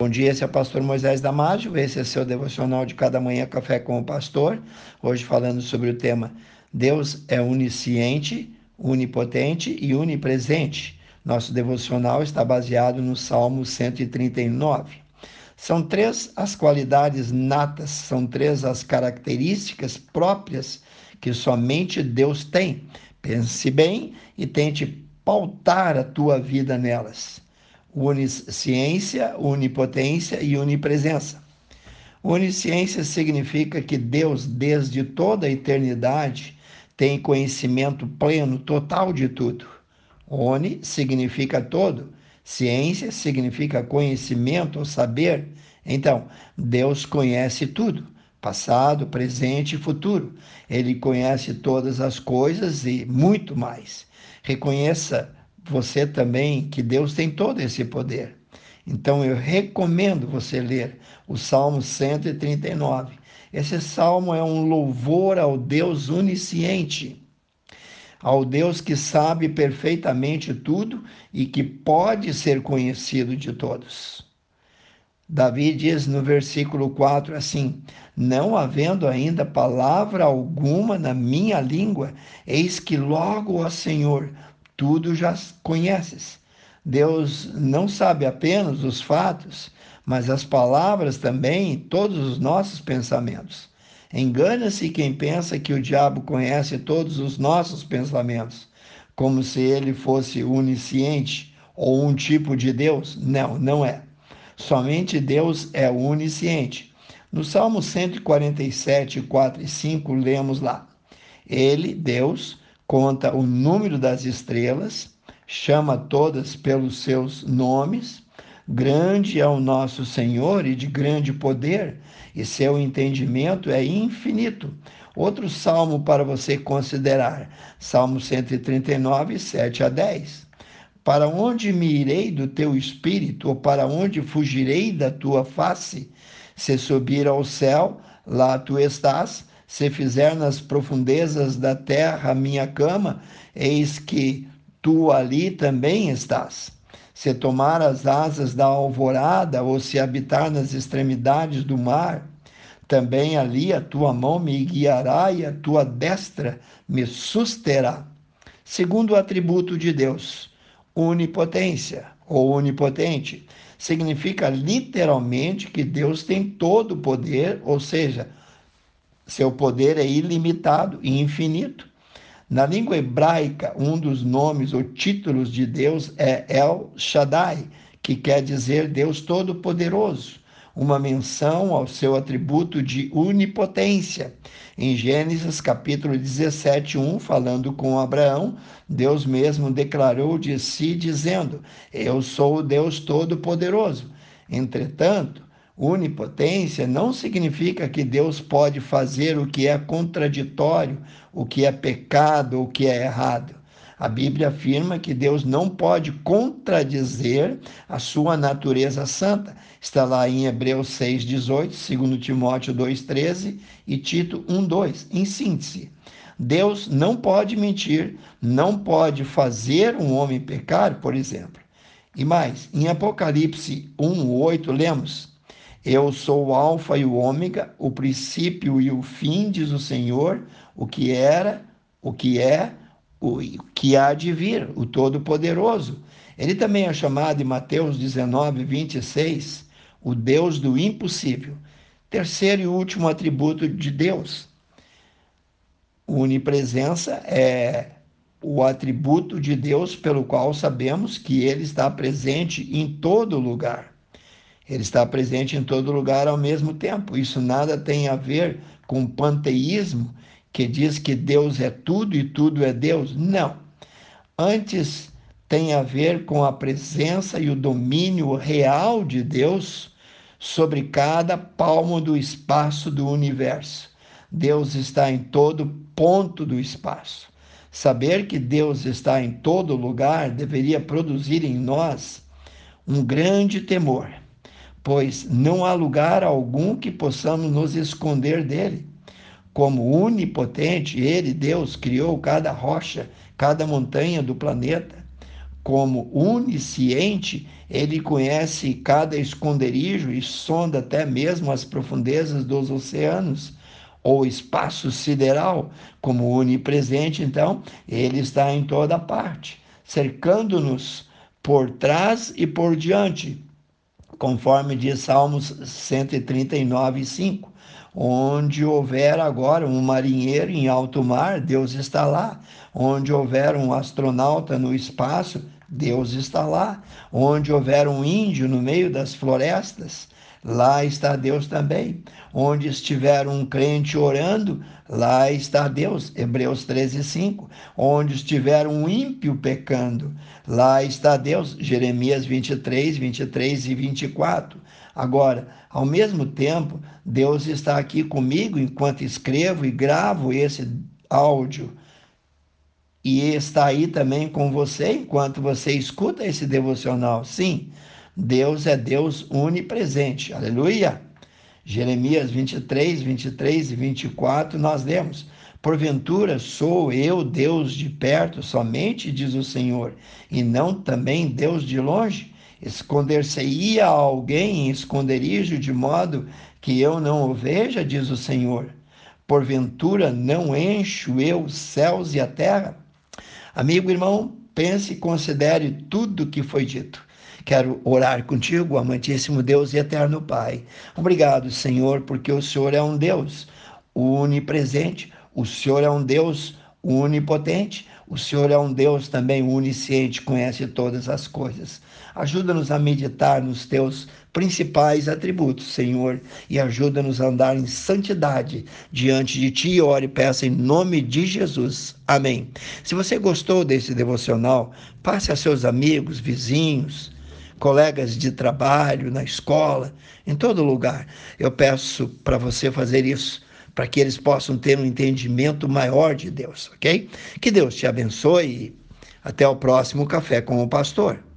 Bom dia, esse é o pastor Moisés Damásio, esse é seu devocional de cada manhã Café com o Pastor. Hoje falando sobre o tema Deus é onisciente, onipotente e onipresente. Nosso devocional está baseado no Salmo 139. São três as qualidades natas, são três as características próprias que somente Deus tem. Pense bem e tente pautar a tua vida nelas onisciência, onipotência e onipresença. Onisciência significa que Deus, desde toda a eternidade, tem conhecimento pleno, total de tudo. Oni significa todo, ciência significa conhecimento ou saber. Então, Deus conhece tudo, passado, presente e futuro. Ele conhece todas as coisas e muito mais. Reconheça você também que Deus tem todo esse poder. Então eu recomendo você ler o Salmo 139. Esse salmo é um louvor ao Deus onisciente, ao Deus que sabe perfeitamente tudo e que pode ser conhecido de todos. Davi diz no versículo 4 assim: Não havendo ainda palavra alguma na minha língua, eis que logo, ó Senhor, tudo já conheces. Deus não sabe apenas os fatos, mas as palavras também, todos os nossos pensamentos. Engana-se quem pensa que o diabo conhece todos os nossos pensamentos, como se ele fosse onisciente ou um tipo de Deus. Não, não é. Somente Deus é onisciente. No Salmo 147, 4 e 5, lemos lá: Ele, Deus, conta o número das estrelas, chama todas pelos seus nomes. Grande é o nosso Senhor e de grande poder, e seu entendimento é infinito. Outro salmo para você considerar, Salmo 139, 7 a 10. Para onde me irei do teu espírito, ou para onde fugirei da tua face? Se subir ao céu, lá tu estás se fizer nas profundezas da terra minha cama, eis que tu ali também estás. Se tomar as asas da alvorada, ou se habitar nas extremidades do mar, também ali a tua mão me guiará e a tua destra me susterá. Segundo o atributo de Deus, onipotência ou onipotente, significa literalmente que Deus tem todo o poder, ou seja, seu poder é ilimitado e infinito. Na língua hebraica, um dos nomes ou títulos de Deus é El Shaddai, que quer dizer Deus Todo-Poderoso, uma menção ao seu atributo de onipotência. Em Gênesis capítulo 17, 1, falando com Abraão, Deus mesmo declarou de si, dizendo: Eu sou o Deus Todo-Poderoso. Entretanto, Onipotência não significa que Deus pode fazer o que é contraditório, o que é pecado, o que é errado. A Bíblia afirma que Deus não pode contradizer a sua natureza santa. Está lá em Hebreus 6,18, 2 Timóteo 2,13 e Tito 1,2. Em síntese, Deus não pode mentir, não pode fazer um homem pecar, por exemplo. E mais, em Apocalipse 1,8, lemos eu sou o Alfa e o Ômega, o princípio e o fim, diz o Senhor, o que era, o que é, o que há de vir, o Todo-Poderoso. Ele também é chamado em Mateus 19, 26, o Deus do impossível. Terceiro e último atributo de Deus. Onipresença é o atributo de Deus pelo qual sabemos que ele está presente em todo lugar. Ele está presente em todo lugar ao mesmo tempo. Isso nada tem a ver com panteísmo, que diz que Deus é tudo e tudo é Deus. Não. Antes tem a ver com a presença e o domínio real de Deus sobre cada palmo do espaço do universo. Deus está em todo ponto do espaço. Saber que Deus está em todo lugar deveria produzir em nós um grande temor pois não há lugar algum que possamos nos esconder dele. Como onipotente, ele, Deus, criou cada rocha, cada montanha do planeta. como onisciente, ele conhece cada esconderijo e sonda até mesmo as profundezas dos oceanos ou espaço sideral, como onipresente, então, ele está em toda parte, cercando-nos por trás e por diante, conforme diz Salmos 139, 5. Onde houver agora um marinheiro em alto mar, Deus está lá. Onde houver um astronauta no espaço, Deus está lá. Onde houver um índio no meio das florestas, lá está Deus também. Onde estiver um crente orando, lá está Deus. Hebreus 13, 5. Onde estiver um ímpio pecando, lá está Deus. Jeremias 23, 23 e 24. Agora, ao mesmo tempo, Deus está aqui comigo enquanto escrevo e gravo esse áudio. E está aí também com você enquanto você escuta esse devocional. Sim, Deus é Deus onipresente. Aleluia! Jeremias 23, 23 e 24, nós lemos: Porventura sou eu Deus de perto somente, diz o Senhor, e não também Deus de longe? Esconder-se-ia alguém em esconderijo de modo que eu não o veja, diz o Senhor. Porventura não encho eu os céus e a terra? Amigo, irmão, pense e considere tudo o que foi dito. Quero orar contigo, amantíssimo Deus e eterno Pai. Obrigado, Senhor, porque o Senhor é um Deus onipresente, o Senhor é um Deus onipotente, o Senhor é um Deus também onisciente, conhece todas as coisas. Ajuda-nos a meditar nos teus principais atributos, Senhor, e ajuda-nos a andar em santidade diante de Ti. Ore e peça em nome de Jesus. Amém. Se você gostou desse devocional, passe a seus amigos, vizinhos, colegas de trabalho, na escola, em todo lugar. Eu peço para você fazer isso para que eles possam ter um entendimento maior de Deus, ok? Que Deus te abençoe e até o próximo Café com o Pastor.